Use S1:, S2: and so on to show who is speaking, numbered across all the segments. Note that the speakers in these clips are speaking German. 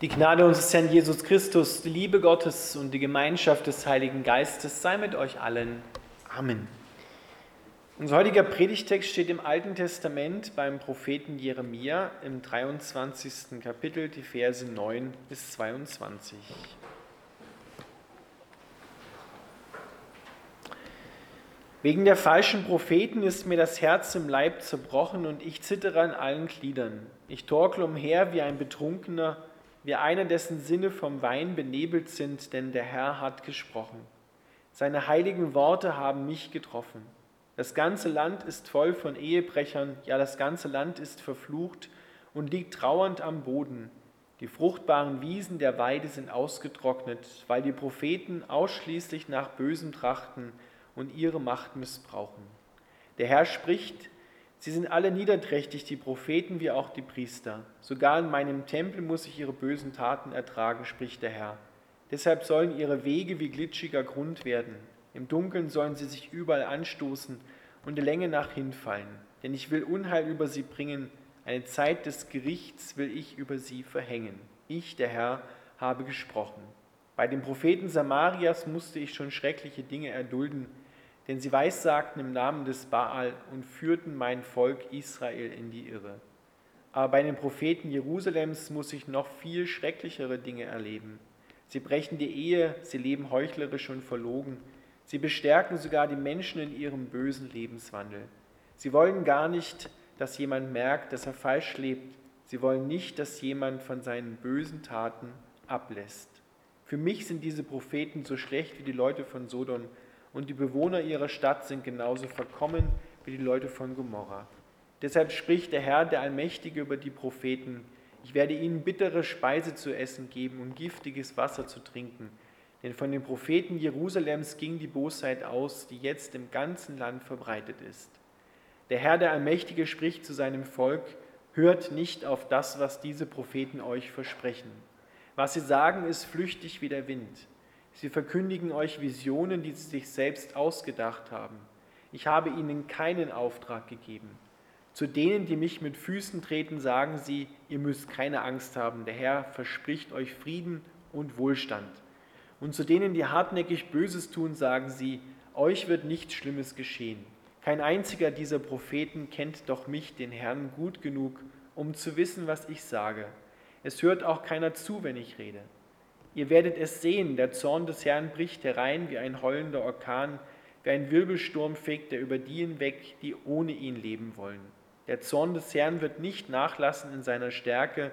S1: Die Gnade unseres Herrn Jesus Christus, die Liebe Gottes und die Gemeinschaft des Heiligen Geistes sei mit euch allen. Amen. Unser heutiger Predigtext steht im Alten Testament beim Propheten Jeremia im 23. Kapitel, die Verse 9 bis 22. Wegen der falschen Propheten ist mir das Herz im Leib zerbrochen und ich zittere an allen Gliedern. Ich torkel umher wie ein Betrunkener wie einer, dessen Sinne vom Wein benebelt sind, denn der Herr hat gesprochen. Seine heiligen Worte haben mich getroffen. Das ganze Land ist voll von Ehebrechern, ja das ganze Land ist verflucht und liegt trauernd am Boden. Die fruchtbaren Wiesen der Weide sind ausgetrocknet, weil die Propheten ausschließlich nach Bösem trachten und ihre Macht missbrauchen. Der Herr spricht, Sie sind alle niederträchtig, die Propheten wie auch die Priester. Sogar in meinem Tempel muss ich ihre bösen Taten ertragen, spricht der Herr. Deshalb sollen ihre Wege wie glitschiger Grund werden. Im Dunkeln sollen sie sich überall anstoßen und der Länge nach hinfallen. Denn ich will Unheil über sie bringen, eine Zeit des Gerichts will ich über sie verhängen. Ich, der Herr, habe gesprochen. Bei den Propheten Samarias musste ich schon schreckliche Dinge erdulden, denn sie weissagten im Namen des Baal und führten mein Volk Israel in die Irre. Aber bei den Propheten Jerusalems muss ich noch viel schrecklichere Dinge erleben. Sie brechen die Ehe, sie leben heuchlerisch und verlogen. Sie bestärken sogar die Menschen in ihrem bösen Lebenswandel. Sie wollen gar nicht, dass jemand merkt, dass er falsch lebt. Sie wollen nicht, dass jemand von seinen bösen Taten ablässt. Für mich sind diese Propheten so schlecht wie die Leute von Sodom und die Bewohner ihrer Stadt sind genauso verkommen wie die Leute von Gomorra. Deshalb spricht der Herr, der Allmächtige, über die Propheten, ich werde ihnen bittere Speise zu essen geben und giftiges Wasser zu trinken. Denn von den Propheten Jerusalems ging die Bosheit aus, die jetzt im ganzen Land verbreitet ist. Der Herr, der Allmächtige, spricht zu seinem Volk, hört nicht auf das, was diese Propheten euch versprechen. Was sie sagen, ist flüchtig wie der Wind. Sie verkündigen euch Visionen, die sie sich selbst ausgedacht haben. Ich habe ihnen keinen Auftrag gegeben. Zu denen, die mich mit Füßen treten, sagen sie, ihr müsst keine Angst haben, der Herr verspricht euch Frieden und Wohlstand. Und zu denen, die hartnäckig Böses tun, sagen sie, euch wird nichts Schlimmes geschehen. Kein einziger dieser Propheten kennt doch mich, den Herrn, gut genug, um zu wissen, was ich sage. Es hört auch keiner zu, wenn ich rede. Ihr werdet es sehen, der Zorn des Herrn bricht herein wie ein heulender Orkan, wie ein Wirbelsturm fegt er über die hinweg, die ohne ihn leben wollen. Der Zorn des Herrn wird nicht nachlassen in seiner Stärke,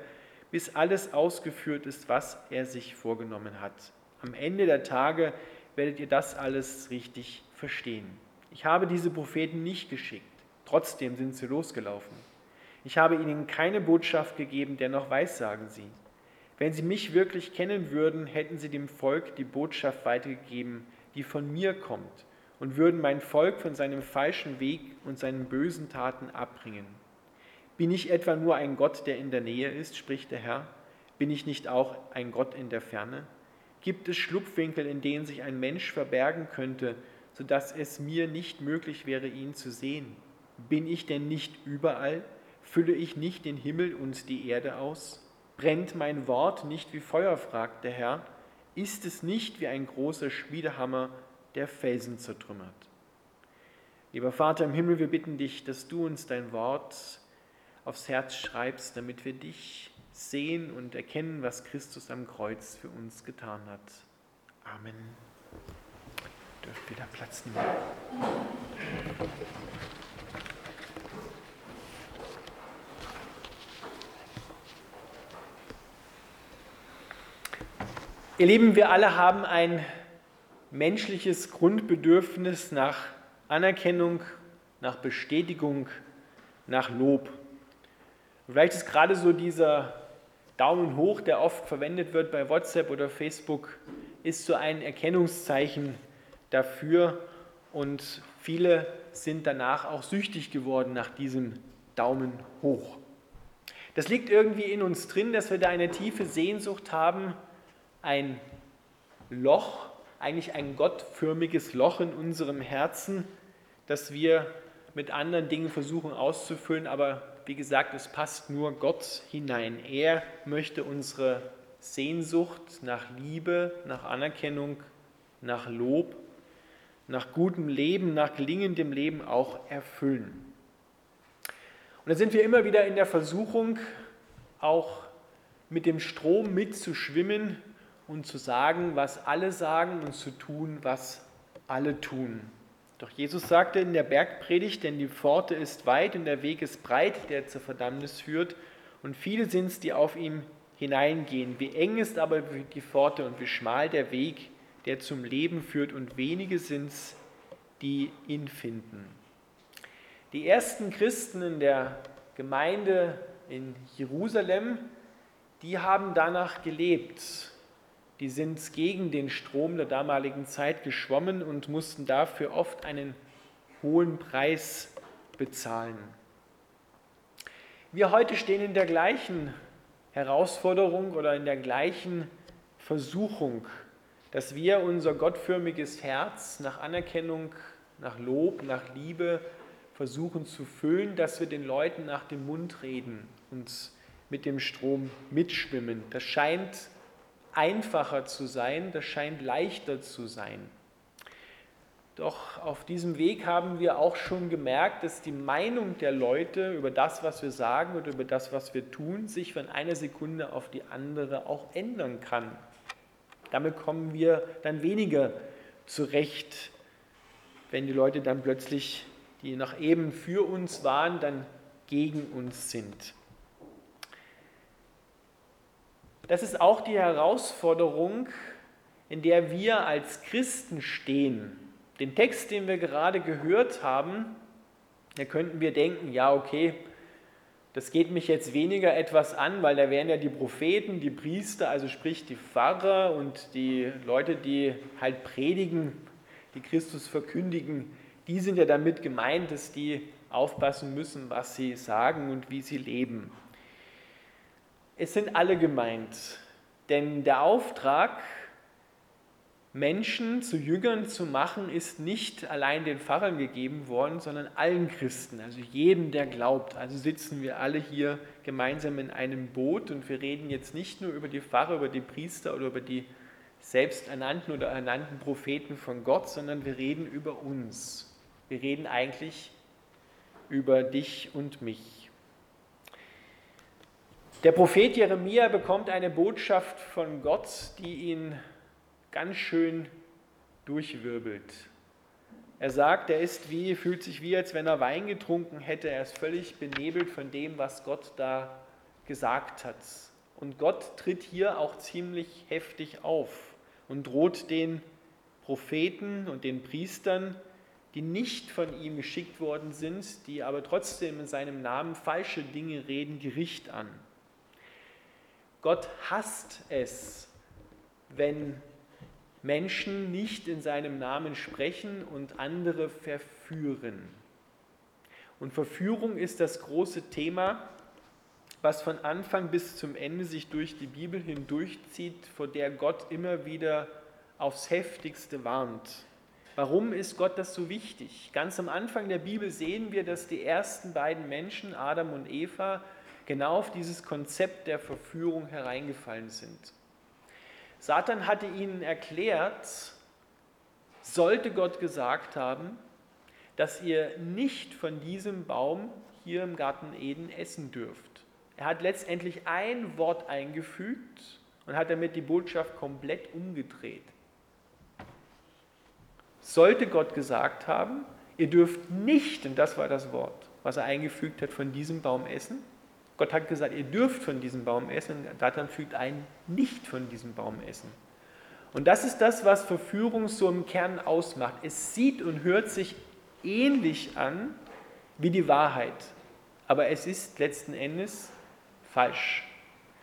S1: bis alles ausgeführt ist, was er sich vorgenommen hat. Am Ende der Tage werdet ihr das alles richtig verstehen. Ich habe diese Propheten nicht geschickt, trotzdem sind sie losgelaufen. Ich habe ihnen keine Botschaft gegeben, dennoch weissagen sie. Wenn sie mich wirklich kennen würden, hätten sie dem Volk die Botschaft weitergegeben, die von mir kommt, und würden mein Volk von seinem falschen Weg und seinen bösen Taten abbringen. Bin ich etwa nur ein Gott, der in der Nähe ist, spricht der Herr? Bin ich nicht auch ein Gott in der Ferne? Gibt es Schlupfwinkel, in denen sich ein Mensch verbergen könnte, sodass es mir nicht möglich wäre, ihn zu sehen? Bin ich denn nicht überall? Fülle ich nicht den Himmel und die Erde aus? Brennt mein Wort nicht wie Feuer, fragt der Herr, ist es nicht wie ein großer Schmiedehammer, der Felsen zertrümmert. Lieber Vater im Himmel, wir bitten dich, dass du uns dein Wort aufs Herz schreibst, damit wir dich sehen und erkennen, was Christus am Kreuz für uns getan hat. Amen. Dürft wieder Platz nehmen. Ihr Lieben, wir alle haben ein menschliches Grundbedürfnis nach Anerkennung, nach Bestätigung, nach Lob. vielleicht ist gerade so dieser Daumen hoch, der oft verwendet wird bei WhatsApp oder Facebook, ist so ein Erkennungszeichen dafür und viele sind danach auch süchtig geworden nach diesem Daumen hoch. Das liegt irgendwie in uns drin, dass wir da eine tiefe Sehnsucht haben, ein Loch, eigentlich ein gottförmiges Loch in unserem Herzen, das wir mit anderen Dingen versuchen auszufüllen, aber wie gesagt, es passt nur Gott hinein. Er möchte unsere Sehnsucht nach Liebe, nach Anerkennung, nach Lob, nach gutem Leben, nach gelingendem Leben auch erfüllen. Und da sind wir immer wieder in der Versuchung, auch mit dem Strom mitzuschwimmen und zu sagen, was alle sagen und zu tun, was alle tun. Doch Jesus sagte in der Bergpredigt, denn die Pforte ist weit und der Weg ist breit, der zur Verdammnis führt, und viele sind es, die auf ihm hineingehen. Wie eng ist aber die Pforte und wie schmal der Weg, der zum Leben führt, und wenige sind es, die ihn finden. Die ersten Christen in der Gemeinde in Jerusalem, die haben danach gelebt. Die sind gegen den Strom der damaligen Zeit geschwommen und mussten dafür oft einen hohen Preis bezahlen. Wir heute stehen in der gleichen Herausforderung oder in der gleichen Versuchung, dass wir unser gottförmiges Herz nach Anerkennung, nach Lob, nach Liebe versuchen zu füllen, dass wir den Leuten nach dem Mund reden und mit dem Strom mitschwimmen. Das scheint einfacher zu sein, das scheint leichter zu sein. Doch auf diesem Weg haben wir auch schon gemerkt, dass die Meinung der Leute über das, was wir sagen oder über das, was wir tun, sich von einer Sekunde auf die andere auch ändern kann. Damit kommen wir dann weniger zurecht, wenn die Leute dann plötzlich, die noch eben für uns waren, dann gegen uns sind. Das ist auch die Herausforderung, in der wir als Christen stehen. Den Text, den wir gerade gehört haben, da könnten wir denken, ja, okay, das geht mich jetzt weniger etwas an, weil da wären ja die Propheten, die Priester, also sprich die Pfarrer und die Leute, die halt predigen, die Christus verkündigen, die sind ja damit gemeint, dass die aufpassen müssen, was sie sagen und wie sie leben. Es sind alle gemeint, denn der Auftrag, Menschen zu Jüngern zu machen, ist nicht allein den Pfarrern gegeben worden, sondern allen Christen, also jedem, der glaubt. Also sitzen wir alle hier gemeinsam in einem Boot und wir reden jetzt nicht nur über die Pfarrer, über die Priester oder über die selbsternannten oder ernannten Propheten von Gott, sondern wir reden über uns. Wir reden eigentlich über dich und mich. Der Prophet Jeremia bekommt eine Botschaft von Gott, die ihn ganz schön durchwirbelt. Er sagt, er ist wie, fühlt sich wie, als wenn er Wein getrunken hätte. Er ist völlig benebelt von dem, was Gott da gesagt hat. Und Gott tritt hier auch ziemlich heftig auf und droht den Propheten und den Priestern, die nicht von ihm geschickt worden sind, die aber trotzdem in seinem Namen falsche Dinge reden, Gericht an. Gott hasst es, wenn Menschen nicht in seinem Namen sprechen und andere verführen. Und Verführung ist das große Thema, was von Anfang bis zum Ende sich durch die Bibel hindurchzieht, vor der Gott immer wieder aufs heftigste warnt. Warum ist Gott das so wichtig? Ganz am Anfang der Bibel sehen wir, dass die ersten beiden Menschen, Adam und Eva, genau auf dieses Konzept der Verführung hereingefallen sind. Satan hatte ihnen erklärt, sollte Gott gesagt haben, dass ihr nicht von diesem Baum hier im Garten Eden essen dürft. Er hat letztendlich ein Wort eingefügt und hat damit die Botschaft komplett umgedreht. Sollte Gott gesagt haben, ihr dürft nicht, und das war das Wort, was er eingefügt hat, von diesem Baum essen, Gott hat gesagt, ihr dürft von diesem Baum essen, Satan fügt ein, nicht von diesem Baum essen. Und das ist das, was Verführung so im Kern ausmacht. Es sieht und hört sich ähnlich an wie die Wahrheit, aber es ist letzten Endes falsch.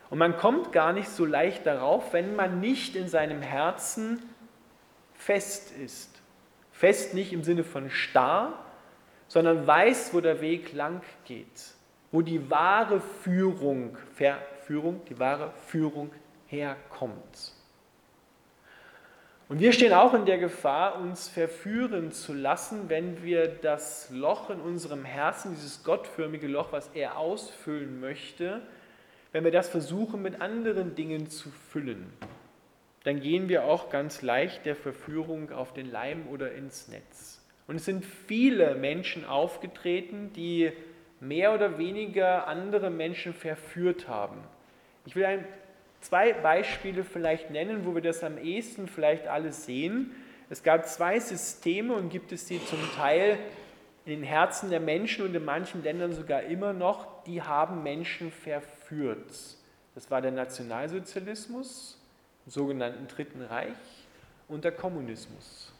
S1: Und man kommt gar nicht so leicht darauf, wenn man nicht in seinem Herzen fest ist. Fest nicht im Sinne von starr, sondern weiß, wo der Weg lang geht wo die wahre Führung, Verführung, die wahre Führung herkommt. Und wir stehen auch in der Gefahr, uns verführen zu lassen, wenn wir das Loch in unserem Herzen, dieses gottförmige Loch, was er ausfüllen möchte, wenn wir das versuchen mit anderen Dingen zu füllen, dann gehen wir auch ganz leicht der Verführung auf den Leim oder ins Netz. Und es sind viele Menschen aufgetreten, die mehr oder weniger andere Menschen verführt haben. Ich will ein, zwei Beispiele vielleicht nennen, wo wir das am ehesten vielleicht alles sehen. Es gab zwei Systeme und gibt es sie zum Teil in den Herzen der Menschen und in manchen Ländern sogar immer noch, die haben Menschen verführt. Das war der Nationalsozialismus, im sogenannten Dritten Reich und der Kommunismus.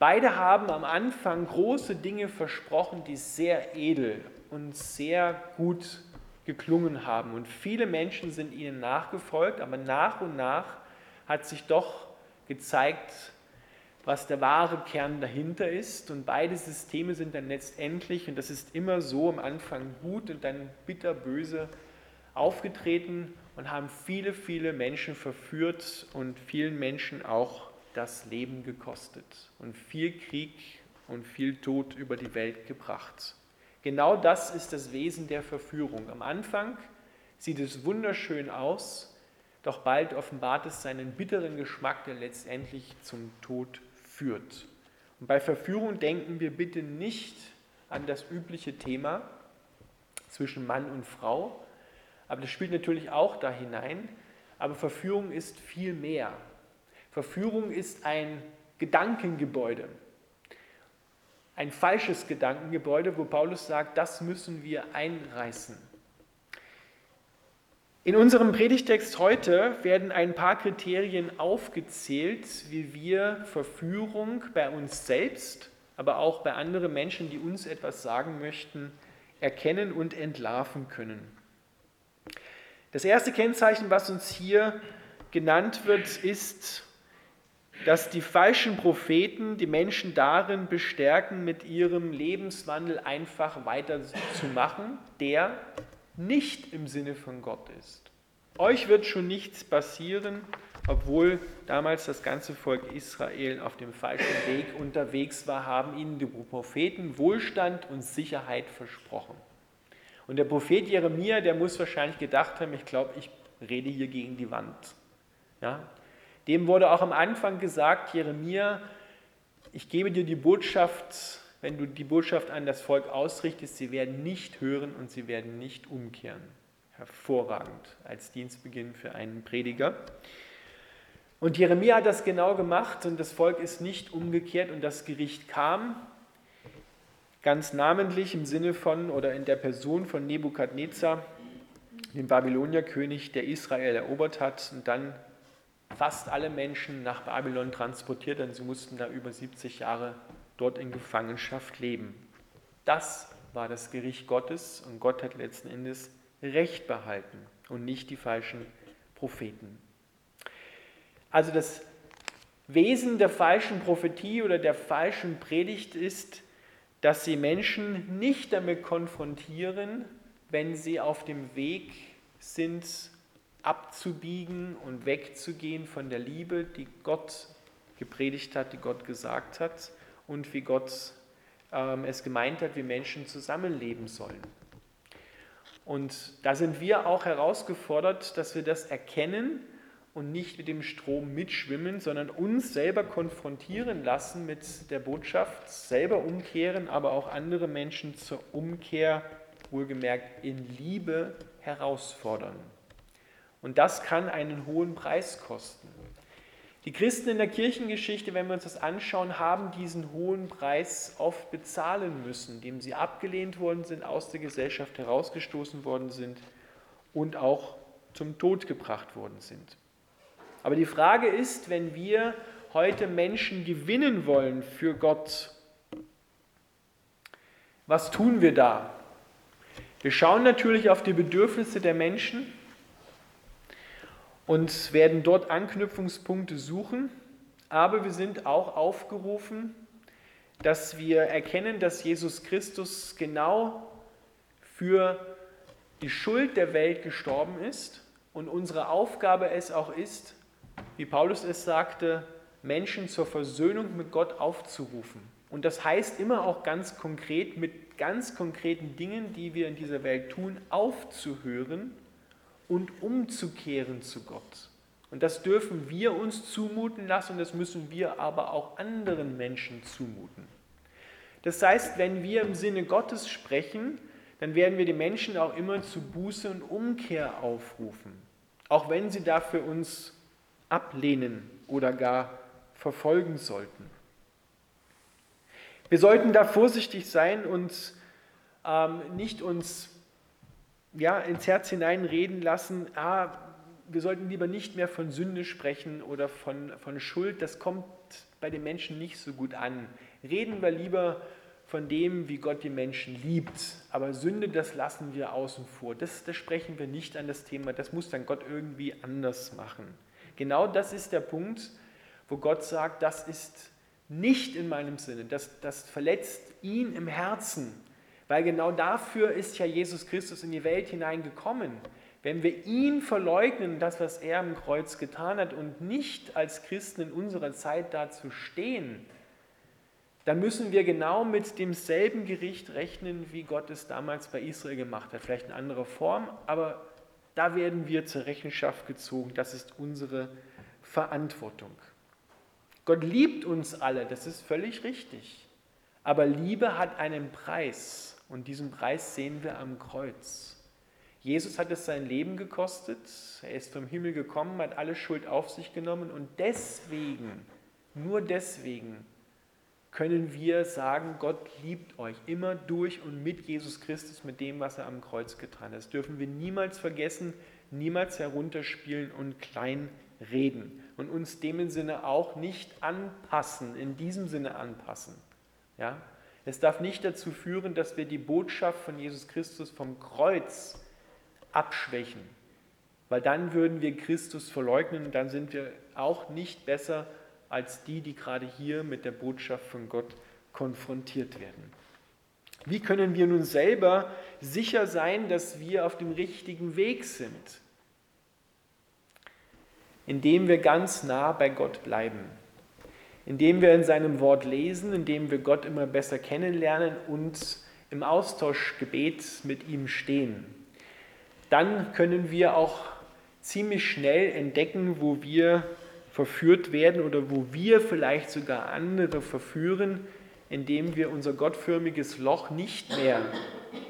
S1: Beide haben am Anfang große Dinge versprochen, die sehr edel und sehr gut geklungen haben. Und viele Menschen sind ihnen nachgefolgt, aber nach und nach hat sich doch gezeigt, was der wahre Kern dahinter ist. Und beide Systeme sind dann letztendlich, und das ist immer so, am Anfang gut und dann bitterböse aufgetreten und haben viele, viele Menschen verführt und vielen Menschen auch das Leben gekostet und viel Krieg und viel Tod über die Welt gebracht. Genau das ist das Wesen der Verführung. Am Anfang sieht es wunderschön aus, doch bald offenbart es seinen bitteren Geschmack, der letztendlich zum Tod führt. Und bei Verführung denken wir bitte nicht an das übliche Thema zwischen Mann und Frau, aber das spielt natürlich auch da hinein. Aber Verführung ist viel mehr. Verführung ist ein Gedankengebäude, ein falsches Gedankengebäude, wo Paulus sagt, das müssen wir einreißen. In unserem Predigtext heute werden ein paar Kriterien aufgezählt, wie wir Verführung bei uns selbst, aber auch bei anderen Menschen, die uns etwas sagen möchten, erkennen und entlarven können. Das erste Kennzeichen, was uns hier genannt wird, ist, dass die falschen Propheten die Menschen darin bestärken, mit ihrem Lebenswandel einfach weiterzumachen, der nicht im Sinne von Gott ist. Euch wird schon nichts passieren, obwohl damals das ganze Volk Israel auf dem falschen Weg unterwegs war, haben ihnen die Propheten Wohlstand und Sicherheit versprochen. Und der Prophet Jeremia, der muss wahrscheinlich gedacht haben, ich glaube, ich rede hier gegen die Wand. Ja? Dem wurde auch am Anfang gesagt, Jeremia, ich gebe dir die Botschaft, wenn du die Botschaft an das Volk ausrichtest, sie werden nicht hören und sie werden nicht umkehren. Hervorragend als Dienstbeginn für einen Prediger. Und Jeremia hat das genau gemacht und das Volk ist nicht umgekehrt und das Gericht kam ganz namentlich im Sinne von oder in der Person von Nebukadnezar, dem Babylonierkönig, der Israel erobert hat und dann fast alle Menschen nach Babylon transportiert, denn sie mussten da über 70 Jahre dort in Gefangenschaft leben. Das war das Gericht Gottes und Gott hat letzten Endes Recht behalten und nicht die falschen Propheten. Also das Wesen der falschen Prophetie oder der falschen Predigt ist, dass sie Menschen nicht damit konfrontieren, wenn sie auf dem Weg sind, abzubiegen und wegzugehen von der Liebe, die Gott gepredigt hat, die Gott gesagt hat und wie Gott ähm, es gemeint hat, wie Menschen zusammenleben sollen. Und da sind wir auch herausgefordert, dass wir das erkennen und nicht mit dem Strom mitschwimmen, sondern uns selber konfrontieren lassen mit der Botschaft, selber umkehren, aber auch andere Menschen zur Umkehr, wohlgemerkt in Liebe, herausfordern. Und das kann einen hohen Preis kosten. Die Christen in der Kirchengeschichte, wenn wir uns das anschauen, haben diesen hohen Preis oft bezahlen müssen, indem sie abgelehnt worden sind, aus der Gesellschaft herausgestoßen worden sind und auch zum Tod gebracht worden sind. Aber die Frage ist, wenn wir heute Menschen gewinnen wollen für Gott, was tun wir da? Wir schauen natürlich auf die Bedürfnisse der Menschen und werden dort Anknüpfungspunkte suchen, aber wir sind auch aufgerufen, dass wir erkennen, dass Jesus Christus genau für die Schuld der Welt gestorben ist und unsere Aufgabe es auch ist, wie Paulus es sagte, Menschen zur Versöhnung mit Gott aufzurufen. Und das heißt immer auch ganz konkret, mit ganz konkreten Dingen, die wir in dieser Welt tun, aufzuhören und umzukehren zu Gott. Und das dürfen wir uns zumuten lassen das müssen wir aber auch anderen Menschen zumuten. Das heißt, wenn wir im Sinne Gottes sprechen, dann werden wir die Menschen auch immer zu Buße und Umkehr aufrufen, auch wenn sie dafür uns ablehnen oder gar verfolgen sollten. Wir sollten da vorsichtig sein und ähm, nicht uns ja, ins Herz hineinreden lassen, ah, wir sollten lieber nicht mehr von Sünde sprechen oder von, von Schuld, das kommt bei den Menschen nicht so gut an. Reden wir lieber von dem, wie Gott die Menschen liebt. Aber Sünde, das lassen wir außen vor. Das, das sprechen wir nicht an das Thema. Das muss dann Gott irgendwie anders machen. Genau das ist der Punkt, wo Gott sagt, das ist nicht in meinem Sinne. Das, das verletzt ihn im Herzen. Weil genau dafür ist ja Jesus Christus in die Welt hineingekommen. Wenn wir ihn verleugnen, das, was er am Kreuz getan hat, und nicht als Christen in unserer Zeit dazu stehen, dann müssen wir genau mit demselben Gericht rechnen, wie Gott es damals bei Israel gemacht hat. Vielleicht in anderer Form, aber da werden wir zur Rechenschaft gezogen. Das ist unsere Verantwortung. Gott liebt uns alle, das ist völlig richtig. Aber Liebe hat einen Preis und diesen Preis sehen wir am Kreuz. Jesus hat es sein Leben gekostet, er ist vom Himmel gekommen, hat alle Schuld auf sich genommen und deswegen, nur deswegen, können wir sagen, Gott liebt euch immer durch und mit Jesus Christus, mit dem, was er am Kreuz getan hat. Das dürfen wir niemals vergessen, niemals herunterspielen und klein reden und uns dem Sinne auch nicht anpassen, in diesem Sinne anpassen. Ja? Es darf nicht dazu führen, dass wir die Botschaft von Jesus Christus vom Kreuz abschwächen, weil dann würden wir Christus verleugnen und dann sind wir auch nicht besser als die, die gerade hier mit der Botschaft von Gott konfrontiert werden. Wie können wir nun selber sicher sein, dass wir auf dem richtigen Weg sind? Indem wir ganz nah bei Gott bleiben, indem wir in seinem Wort lesen, indem wir Gott immer besser kennenlernen und im Austauschgebet mit ihm stehen. Dann können wir auch ziemlich schnell entdecken, wo wir verführt werden oder wo wir vielleicht sogar andere verführen, indem wir unser gottförmiges Loch nicht mehr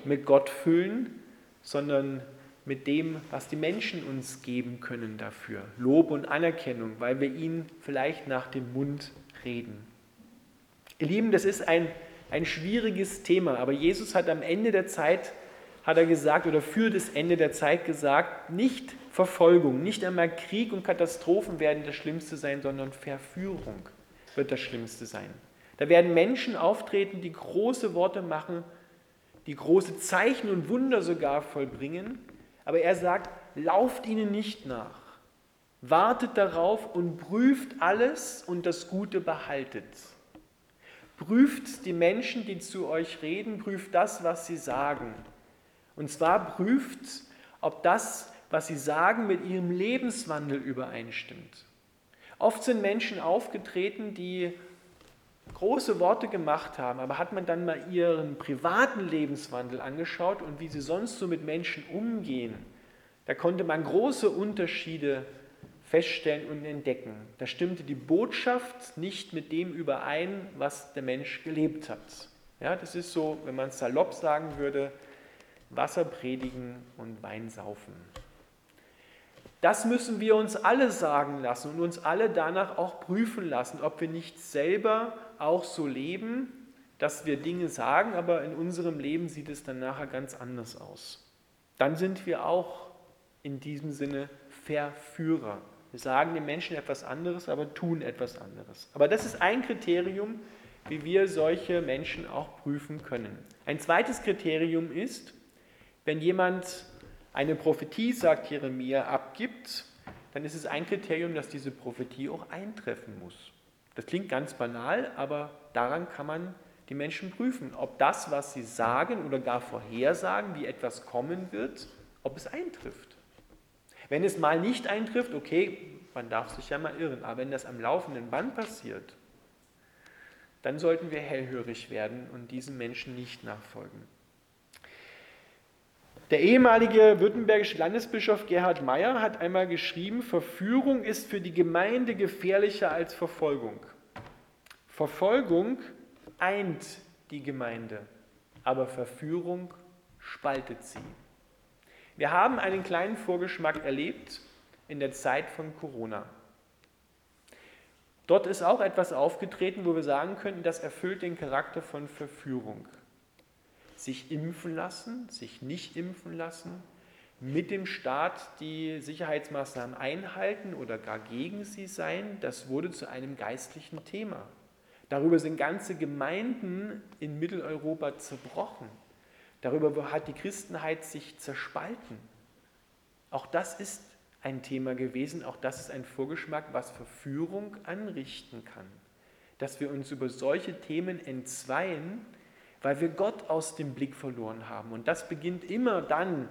S1: mit Gott füllen, sondern mit dem, was die Menschen uns geben können dafür. Lob und Anerkennung, weil wir ihnen vielleicht nach dem Mund reden. Ihr Lieben, das ist ein, ein schwieriges Thema, aber Jesus hat am Ende der Zeit, hat er gesagt, oder für das Ende der Zeit gesagt, nicht Verfolgung, nicht einmal Krieg und Katastrophen werden das Schlimmste sein, sondern Verführung wird das Schlimmste sein. Da werden Menschen auftreten, die große Worte machen, die große Zeichen und Wunder sogar vollbringen, aber er sagt, lauft ihnen nicht nach, wartet darauf und prüft alles und das Gute behaltet. Prüft die Menschen, die zu euch reden, prüft das, was sie sagen. Und zwar prüft, ob das, was sie sagen, mit ihrem Lebenswandel übereinstimmt. Oft sind Menschen aufgetreten, die große Worte gemacht haben, aber hat man dann mal ihren privaten Lebenswandel angeschaut und wie sie sonst so mit Menschen umgehen, da konnte man große Unterschiede feststellen und entdecken. Da stimmte die Botschaft nicht mit dem überein, was der Mensch gelebt hat. Ja, das ist so, wenn man es salopp sagen würde, Wasser predigen und Wein saufen. Das müssen wir uns alle sagen lassen und uns alle danach auch prüfen lassen, ob wir nicht selber auch so leben, dass wir Dinge sagen, aber in unserem Leben sieht es dann nachher ganz anders aus. Dann sind wir auch in diesem Sinne Verführer. Wir sagen den Menschen etwas anderes, aber tun etwas anderes. Aber das ist ein Kriterium, wie wir solche Menschen auch prüfen können. Ein zweites Kriterium ist, wenn jemand eine Prophetie, sagt Jeremia, abgibt, dann ist es ein Kriterium, dass diese Prophetie auch eintreffen muss. Das klingt ganz banal, aber daran kann man die Menschen prüfen, ob das, was sie sagen oder gar vorhersagen, wie etwas kommen wird, ob es eintrifft. Wenn es mal nicht eintrifft, okay, man darf sich ja mal irren, aber wenn das am laufenden Band passiert, dann sollten wir hellhörig werden und diesen Menschen nicht nachfolgen. Der ehemalige württembergische Landesbischof Gerhard Meyer hat einmal geschrieben, Verführung ist für die Gemeinde gefährlicher als Verfolgung. Verfolgung eint die Gemeinde, aber Verführung spaltet sie. Wir haben einen kleinen Vorgeschmack erlebt in der Zeit von Corona. Dort ist auch etwas aufgetreten, wo wir sagen könnten, das erfüllt den Charakter von Verführung. Sich impfen lassen, sich nicht impfen lassen, mit dem Staat die Sicherheitsmaßnahmen einhalten oder gar gegen sie sein, das wurde zu einem geistlichen Thema. Darüber sind ganze Gemeinden in Mitteleuropa zerbrochen. Darüber hat die Christenheit sich zerspalten. Auch das ist ein Thema gewesen, auch das ist ein Vorgeschmack, was Verführung anrichten kann. Dass wir uns über solche Themen entzweien, weil wir Gott aus dem Blick verloren haben. Und das beginnt immer dann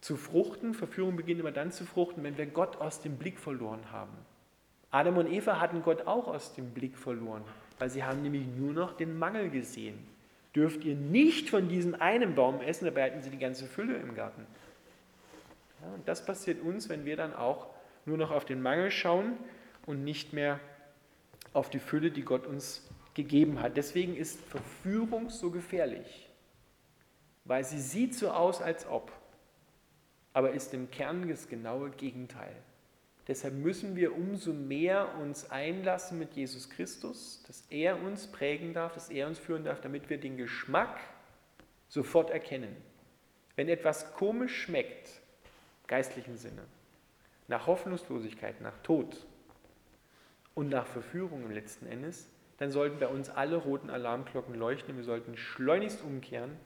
S1: zu fruchten, Verführung beginnt immer dann zu fruchten, wenn wir Gott aus dem Blick verloren haben. Adam und Eva hatten Gott auch aus dem Blick verloren, weil sie haben nämlich nur noch den Mangel gesehen. Dürft ihr nicht von diesem einen Baum essen, dabei hatten sie die ganze Fülle im Garten. Ja, und das passiert uns, wenn wir dann auch nur noch auf den Mangel schauen und nicht mehr auf die Fülle, die Gott uns gegeben hat. Deswegen ist Verführung so gefährlich, weil sie sieht so aus, als ob, aber ist im Kern das genaue Gegenteil. Deshalb müssen wir umso mehr uns einlassen mit Jesus Christus, dass er uns prägen darf, dass er uns führen darf, damit wir den Geschmack sofort erkennen. Wenn etwas komisch schmeckt, geistlichen Sinne, nach Hoffnungslosigkeit, nach Tod und nach Verführung im letzten Endes, dann sollten bei uns alle roten Alarmglocken leuchten. Wir sollten schleunigst umkehren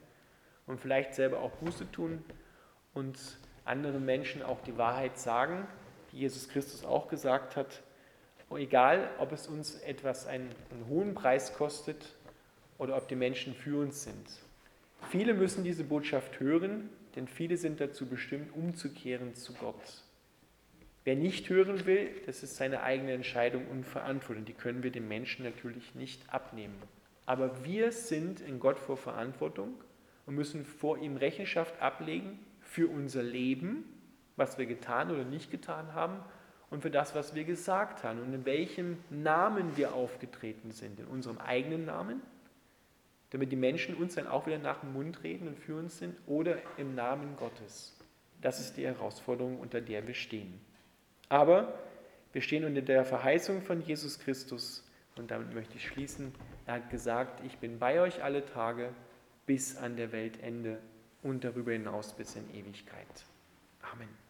S1: und vielleicht selber auch Buße tun und anderen Menschen auch die Wahrheit sagen, die Jesus Christus auch gesagt hat. Und egal, ob es uns etwas einen, einen hohen Preis kostet oder ob die Menschen für uns sind. Viele müssen diese Botschaft hören denn viele sind dazu bestimmt, umzukehren zu Gott. Wer nicht hören will, das ist seine eigene Entscheidung und Verantwortung. Die können wir den Menschen natürlich nicht abnehmen. Aber wir sind in Gott vor Verantwortung und müssen vor ihm Rechenschaft ablegen für unser Leben, was wir getan oder nicht getan haben und für das, was wir gesagt haben und in welchem Namen wir aufgetreten sind. In unserem eigenen Namen, damit die Menschen uns dann auch wieder nach dem Mund reden und für uns sind oder im Namen Gottes. Das ist die Herausforderung, unter der wir stehen. Aber wir stehen unter der Verheißung von Jesus Christus und damit möchte ich schließen. Er hat gesagt, ich bin bei euch alle Tage bis an der Weltende und darüber hinaus bis in Ewigkeit. Amen.